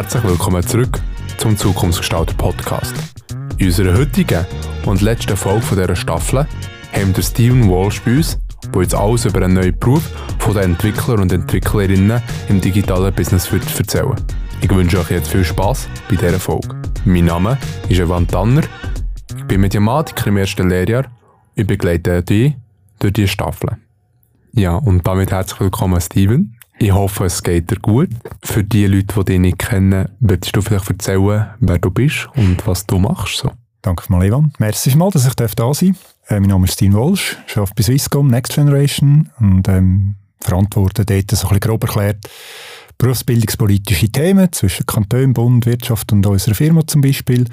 Herzlich willkommen zurück zum Zukunftsgestalter Podcast. In unserer heutigen und letzten Folge dieser Staffel haben wir Steven Walsh bei uns, der jetzt alles über einen neuen Beruf von den Entwickler und Entwicklerinnen im digitalen Business wird erzählen. Ich wünsche euch jetzt viel Spaß bei dieser Folge. Mein Name ist Evan Tanner, ich bin Mediamatiker im ersten Lehrjahr und begleite dich durch diese Staffel. Ja, und damit herzlich willkommen, Steven. Ich hoffe, es geht dir gut. Für die Leute, die dich nicht kennen, würdest du vielleicht erzählen, wer du bist und was du machst? So. Danke mal, Ivan. Merci mal, dass ich da sein darf. Äh, mein Name ist Steve Walsh, ich arbeite bei Swisscom Next Generation und ähm, verantworte dort so ein bisschen grob erklärt berufsbildungspolitische Themen zwischen Kanton, Bund, Wirtschaft und unserer Firma zum Beispiel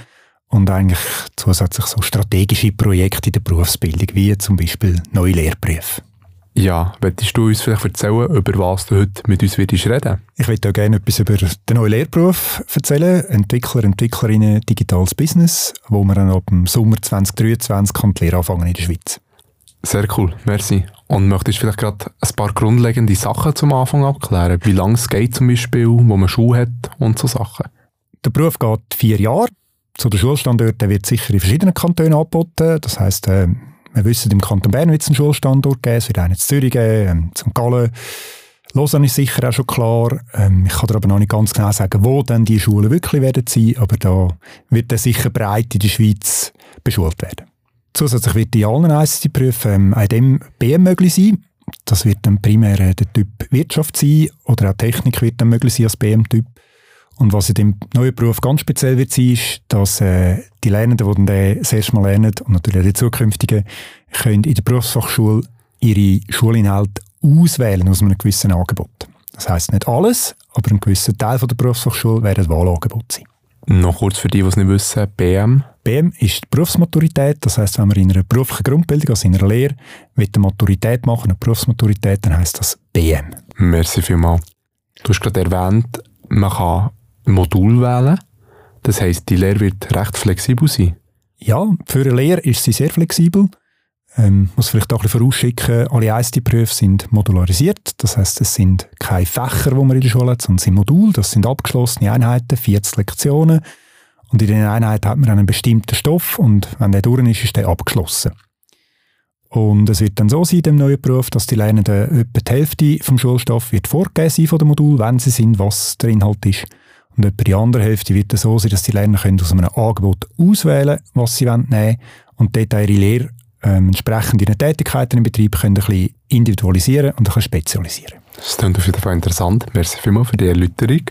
und eigentlich zusätzlich so strategische Projekte in der Berufsbildung, wie zum Beispiel neue Lehrbriefe. Ja, würdest du uns vielleicht erzählen, über was du heute mit uns würdest reden? Ich würde auch gerne etwas über den neuen Lehrberuf erzählen. Entwickler, Entwicklerinnen, digitales Business, wo wir dann ab dem Sommer 2023 kann die Lehre anfangen in der Schweiz. Sehr cool, merci. Und möchtest du vielleicht gerade ein paar grundlegende Sachen zum Anfang abklären? Wie lange es geht zum Beispiel, wo man Schuhe hat und so Sachen? Der Beruf geht vier Jahre. Zu den Schulstandorten wird sicher in verschiedenen Kantonen angeboten. Das heisst, äh, wir wissen, im Kanton Bern wird es einen Schulstandort geben, es wird einen in Zürich geben, St. Gallen. Lausanne ist sicher auch schon klar. Ähm, ich kann dir aber noch nicht ganz genau sagen, wo dann die Schulen wirklich werden sein, aber da wird dann sicher breit in der Schweiz beschult werden. Zusätzlich wird in allen ICT-Berufen ähm, auch dem BM möglich sein. Das wird dann primär äh, der Typ Wirtschaft sein oder auch Technik wird dann möglich sein als BM-Typ. Und was in dem neuen Beruf ganz speziell wird sein, ist, dass äh, die Lernenden, die dann den das erste Mal lernen und natürlich auch die zukünftigen, können in der Berufsfachschule ihre Schulinhalte auswählen aus einem gewissen Angebot. Das heisst nicht alles, aber ein gewisser Teil von der Berufsfachschule werden Wahlangebot sein. Noch kurz für die, die es nicht wissen, BM? BM ist die Berufsmaturität, das heisst, wenn man in einer beruflichen Grundbildung, also in einer Lehre, eine Maturität machen, eine Berufsmaturität, dann heisst das BM. Merci vielmals. Du hast gerade erwähnt, man kann Modul wählen. Das heisst, die Lehre wird recht flexibel sein. Ja, für eine Lehre ist sie sehr flexibel. Ähm, muss vielleicht auch ein vorausschicken, alle ICT-Berufe sind modularisiert. Das heisst, es sind keine Fächer, die man in der Schule hat, sondern sind Module. Das sind abgeschlossene Einheiten, 40 Lektionen. Und in diesen Einheiten hat man einen bestimmten Stoff und wenn der durch ist, ist der abgeschlossen. Und es wird dann so sein, in dem neuen Beruf, dass die Lernenden etwa die Hälfte vom Schulstoff wird vorgegeben sein von dem Modul, wenn sie sind, was der Inhalt ist. Und etwa die andere Hälfte wird es so sein, dass die Lerner können aus einem Angebot auswählen was sie nehmen wollen und dort ihre Lehre ähm, entsprechend ihre Tätigkeiten im Betrieb können ein bisschen individualisieren und ein bisschen spezialisieren. Das klingt auf jeden Fall interessant. Merci vielmals für die Erläuterung.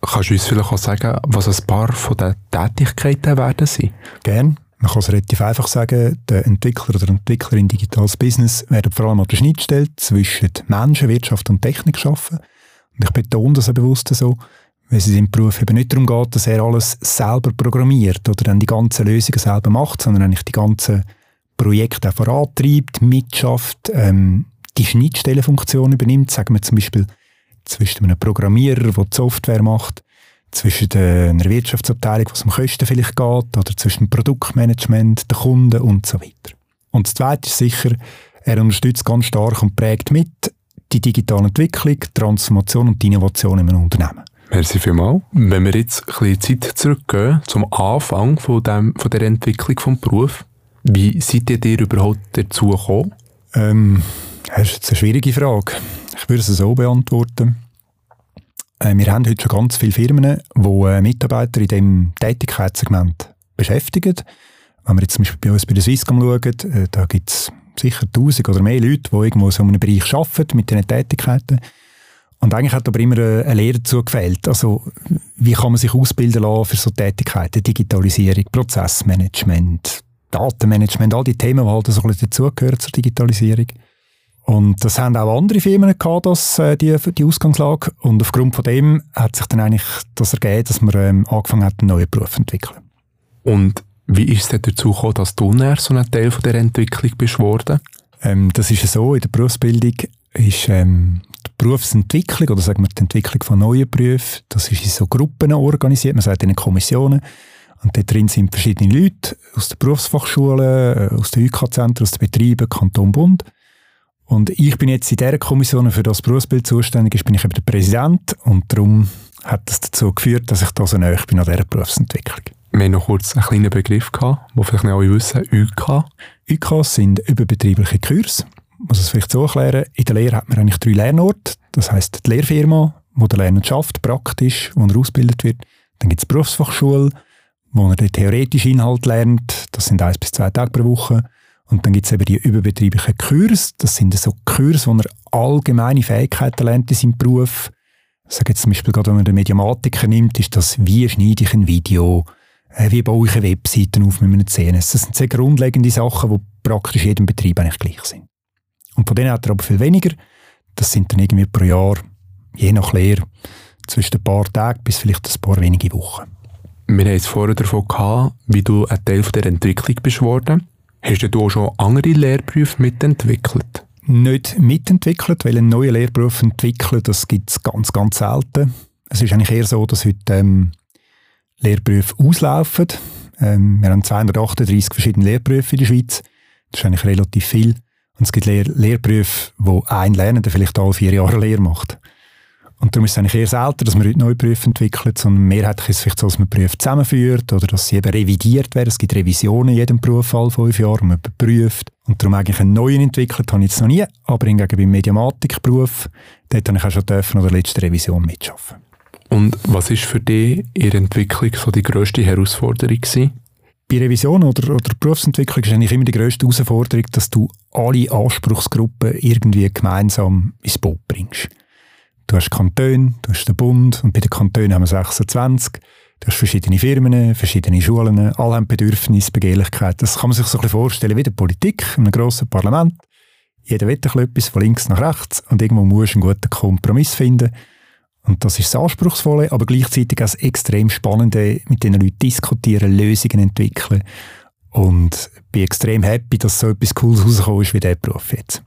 Kannst du uns vielleicht auch sagen, was ein paar von den Tätigkeiten werden sein? Gerne. Man kann es relativ einfach sagen, der Entwickler oder Entwicklerin digitales Business werden vor allem an der Schnittstelle zwischen Menschen, Wirtschaft und Technik schaffen. Und ich betone das bewusst so, weil es im Beruf eben nicht darum geht, dass er alles selber programmiert oder dann die ganzen Lösungen selber macht, sondern eigentlich die ganzen Projekte auch vorantreibt, mitschafft, ähm, die Schnittstellenfunktion übernimmt, sagen wir zum Beispiel zwischen einem Programmierer, der die Software macht, zwischen einer Wirtschaftsabteilung, was um Kosten vielleicht geht, oder zwischen dem Produktmanagement, den Kunden und so weiter. Und das Zweite ist sicher, er unterstützt ganz stark und prägt mit die digitale Entwicklung, Transformation und die Innovation in einem Unternehmen. Merci vielmals. Wenn wir jetzt ein bisschen Zeit zurückgehen zum Anfang von, dem, von der Entwicklung des Berufs, wie seid ihr überhaupt dazu gekommen? Ähm, das ist eine schwierige Frage. Ich würde es so beantworten. Äh, wir haben heute schon ganz viele Firmen, die äh, Mitarbeiter in diesem Tätigkeitssegment beschäftigen. Wenn wir jetzt zum Beispiel bei uns bei der Swisscom schauen, äh, da gibt es sicher tausend oder mehr Leute, die irgendwo in so einem Bereich arbeiten mit diesen Tätigkeiten. Und eigentlich hat aber immer eine Lehre dazu gefehlt. Also, wie kann man sich ausbilden lassen für so Tätigkeiten? Digitalisierung, Prozessmanagement, Datenmanagement, all die Themen, die halt so ein bisschen dazugehören zur Digitalisierung. Und das haben auch andere Firmen gehabt, das, äh, die, die Ausgangslage. Und aufgrund von dem hat sich dann eigentlich das ergeben, dass man ähm, angefangen hat, einen neuen Beruf zu entwickeln. Und wie ist es dazu gekommen, dass du näher so ein Teil von der Entwicklung bist worden? Ähm, das ist so, in der Berufsbildung ist ähm, die Berufsentwicklung oder sagen wir die Entwicklung von neuen Berufen, das ist in so Gruppen organisiert, man sagt in Kommissionen. Und dort drin sind verschiedene Leute aus der Berufsfachschule, äh, aus den UK-Zentren, aus den Betrieben, Kanton, Bund. Und ich bin jetzt in dieser Kommission für das Berufsbild zuständig, ich bin ich eben der Präsident und darum hat das dazu geführt, dass ich da so nahe bin an dieser Berufsentwicklung. Wir haben noch kurz einen kleinen Begriff gehabt, den vielleicht nicht alle wissen, UK. UKs sind überbetriebliche Kurse. Muss es vielleicht so erklären. In der Lehre hat man eigentlich drei Lernorte. Das heisst die Lehrfirma, wo der Lerner schafft, praktisch, wo er ausgebildet wird. Dann gibt es die Berufsfachschule, wo er den theoretischen Inhalt lernt. Das sind eins bis zwei Tage pro Woche. Und dann gibt es eben die überbetrieblichen Kurse. Das sind so Kurse, wo er allgemeine Fähigkeiten lernt in seinem Beruf. Ich sage jetzt zum Beispiel gerade, wenn man den Mediamatiker nimmt, ist das, wie schneide ich ein Video, äh, wie baue ich eine Webseite auf mit einem CNS. Das sind sehr grundlegende Sachen, die praktisch jedem Betrieb eigentlich gleich sind. Und von denen hat er aber viel weniger. Das sind dann irgendwie pro Jahr, je nach Lehre, zwischen ein paar Tagen bis vielleicht ein paar wenige Wochen. Wir haben es vorher davon gehabt, wie du ein Teil der Entwicklung bist worden. Hast du auch schon andere Lehrberufe mitentwickelt? Nicht mitentwickelt, weil ein neuer Lehrberuf entwickeln, das gibt es ganz, ganz selten. Es ist eigentlich eher so, dass heute ähm, Lehrberufe auslaufen. Ähm, wir haben 238 verschiedene Lehrberufe in der Schweiz. Das ist eigentlich relativ viel. Und es gibt Lehr Lehrberufe, wo ein Lernender vielleicht alle vier Jahre Lehre macht. Und darum ist es eigentlich eher selten, dass man heute neue Berufe entwickelt, sondern mehrheitlich ist es vielleicht so, dass man Berufe zusammenführt oder dass sie eben revidiert werden. Es gibt Revisionen in jedem Beruf alle fünf Jahre man überprüft. Und darum eigentlich einen neuen entwickelt habe ich jetzt noch nie, aber hingegen beim Mediamatikberuf, dort habe ich auch schon dürfen oder letzte Revision mitschaffen. Und was ist für dich in der Entwicklung so die grösste Herausforderung gewesen? Bei Revision oder, oder Berufsentwicklung ist eigentlich immer die grösste Herausforderung, dass du alle Anspruchsgruppen irgendwie gemeinsam ins Boot bringst. Du hast Kantone, du hast den Bund und bei den Kantonen haben wir 26. Du hast verschiedene Firmen, verschiedene Schulen, alle haben Bedürfnisse, Begehrlichkeit. Das kann man sich so ein bisschen vorstellen wie die Politik in einem grossen Parlament. Jeder will etwas von links nach rechts und irgendwo musst du einen guten Kompromiss finden. Und das ist das Anspruchsvolle, aber gleichzeitig auch das extrem Spannende, mit den Leuten diskutieren, Lösungen entwickeln. Und bin extrem happy, dass so etwas Cooles rausgekommen ist wie dieser Beruf jetzt.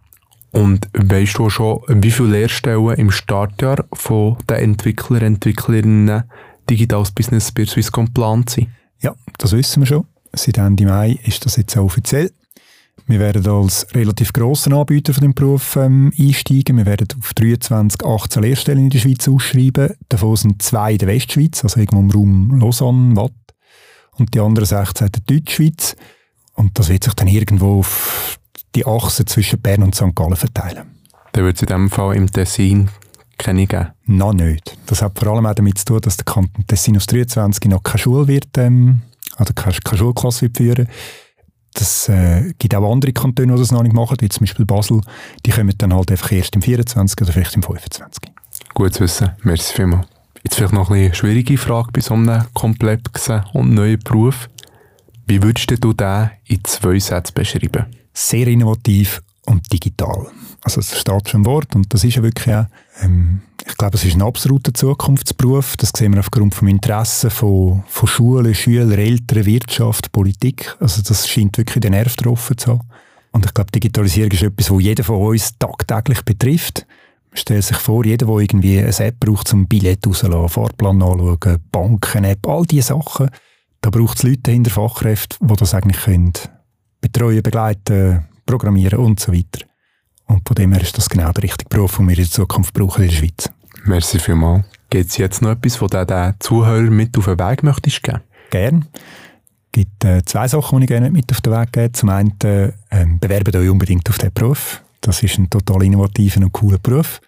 Und weißt du schon, wie viele Lehrstellen im Startjahr von den Entwickler, Entwicklerinnen Digitales Business bei Swisscom geplant sind? Ja, das wissen wir schon. Seit Ende Mai ist das jetzt auch offiziell. Wir werden als relativ grosser Anbieter von dem Beruf ähm, einsteigen. Wir werden auf 23, 18 Lehrstellen in der Schweiz ausschreiben. Davon sind zwei in der Westschweiz, also irgendwo im Raum Lausanne, Watt. Und die anderen 16 in der Deutschschweiz. Und das wird sich dann irgendwo auf die Achse zwischen Bern und St. Gallen verteilen. Dann wird es in diesem Fall im Tessin keine geben? Noch nicht. Das hat vor allem auch damit zu tun, dass der Kanton Tessin aus 23 noch keine Schule wird, ähm, also keine, keine Schulklasse wird führen das äh, gibt auch andere Kantone, die das noch nicht machen, wie zum Beispiel Basel. Die kommen dann halt einfach erst im 24 oder vielleicht im 25. Gut zu wissen. Merci vielmals. Jetzt vielleicht noch eine schwierige Frage bei so einem komplexen und neuen Beruf. Wie würdest du den in zwei Sätzen beschreiben? Sehr innovativ und digital. Also es steht schon im Wort und das ist ja wirklich auch, ähm, ich glaube, es ist ein absoluter Zukunftsberuf. Das sehen wir aufgrund vom Interesse von, von Schulen, Schülern, Eltern, Wirtschaft, Politik. Also das scheint wirklich den Nerv getroffen zu haben. Und ich glaube, Digitalisierung ist etwas, das jeder von uns tagtäglich betrifft. Man stellt sich vor, jeder, der irgendwie eine App braucht, zum Billett rauszulassen, Fahrplan anschauen, Banken-App, all diese Sachen, da braucht es Leute hinter Fachkräften, die das eigentlich können betreuen, begleiten, programmieren und so weiter. Und von dem her ist das genau der richtige Beruf, den wir in der Zukunft brauchen in der Schweiz. Merci vielmals. Gibt es jetzt noch etwas, was du den Zuhörern mit auf den Weg möchtest geben? Gerne. Es gibt äh, zwei Sachen, die ich gerne mit auf den Weg gebe. Zum einen, äh, bewerbt euch unbedingt auf diesen Beruf. Das ist ein total innovativer und cooler Beruf.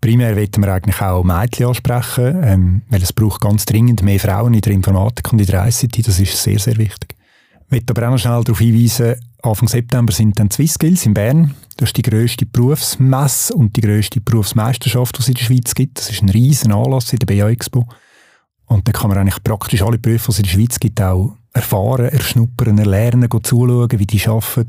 Primär wollen wir eigentlich auch Mädchen ansprechen, ähm, weil es braucht ganz dringend mehr Frauen in der Informatik und in der ICT. Das ist sehr, sehr wichtig. Ich möchte aber auch noch schnell darauf hinweisen, Anfang September sind dann Swissskills in Bern. Das ist die grösste Berufsmesse und die grösste Berufsmeisterschaft, die es in der Schweiz gibt. Das ist ein riesen Anlass in der BA Expo. Und da kann man eigentlich praktisch alle Berufe, die es in der Schweiz gibt, auch erfahren, erschnuppern, erlernen, zuschauen, wie die arbeiten.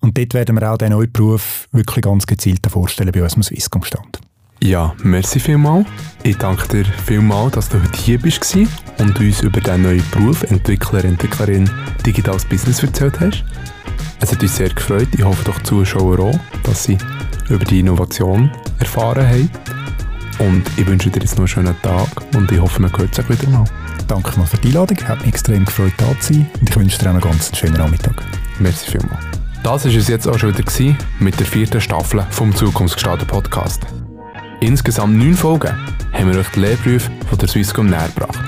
Und dort werden wir auch den neuen Beruf wirklich ganz gezielt vorstellen bei uns am Swisscom-Stand. Ja, merci vielmals. Ich danke dir vielmals, dass du heute hier bist und uns über den neuen Beruf Entwickler, Entwicklerin Digitales Business erzählt hast. Es hat uns sehr gefreut. Ich hoffe doch die Zuschauer auch, dass sie über die Innovation erfahren haben. Und ich wünsche dir jetzt noch einen schönen Tag und ich hoffe, man hört sich wieder mal. Danke mal für die Einladung. Hat mich extrem gefreut, da zu sein. Und ich wünsche dir auch noch ganz einen schönen Nachmittag. Merci vielmals. Das war es jetzt auch schon wieder mit der vierten Staffel vom Zukunftsgestalter Podcast. insgesamt neun Folgen haben wir euch die Lehrberufe von der Swisscom näher gebracht.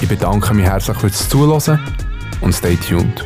Ich bedanke mich herzlich fürs Zuhören und stay tuned.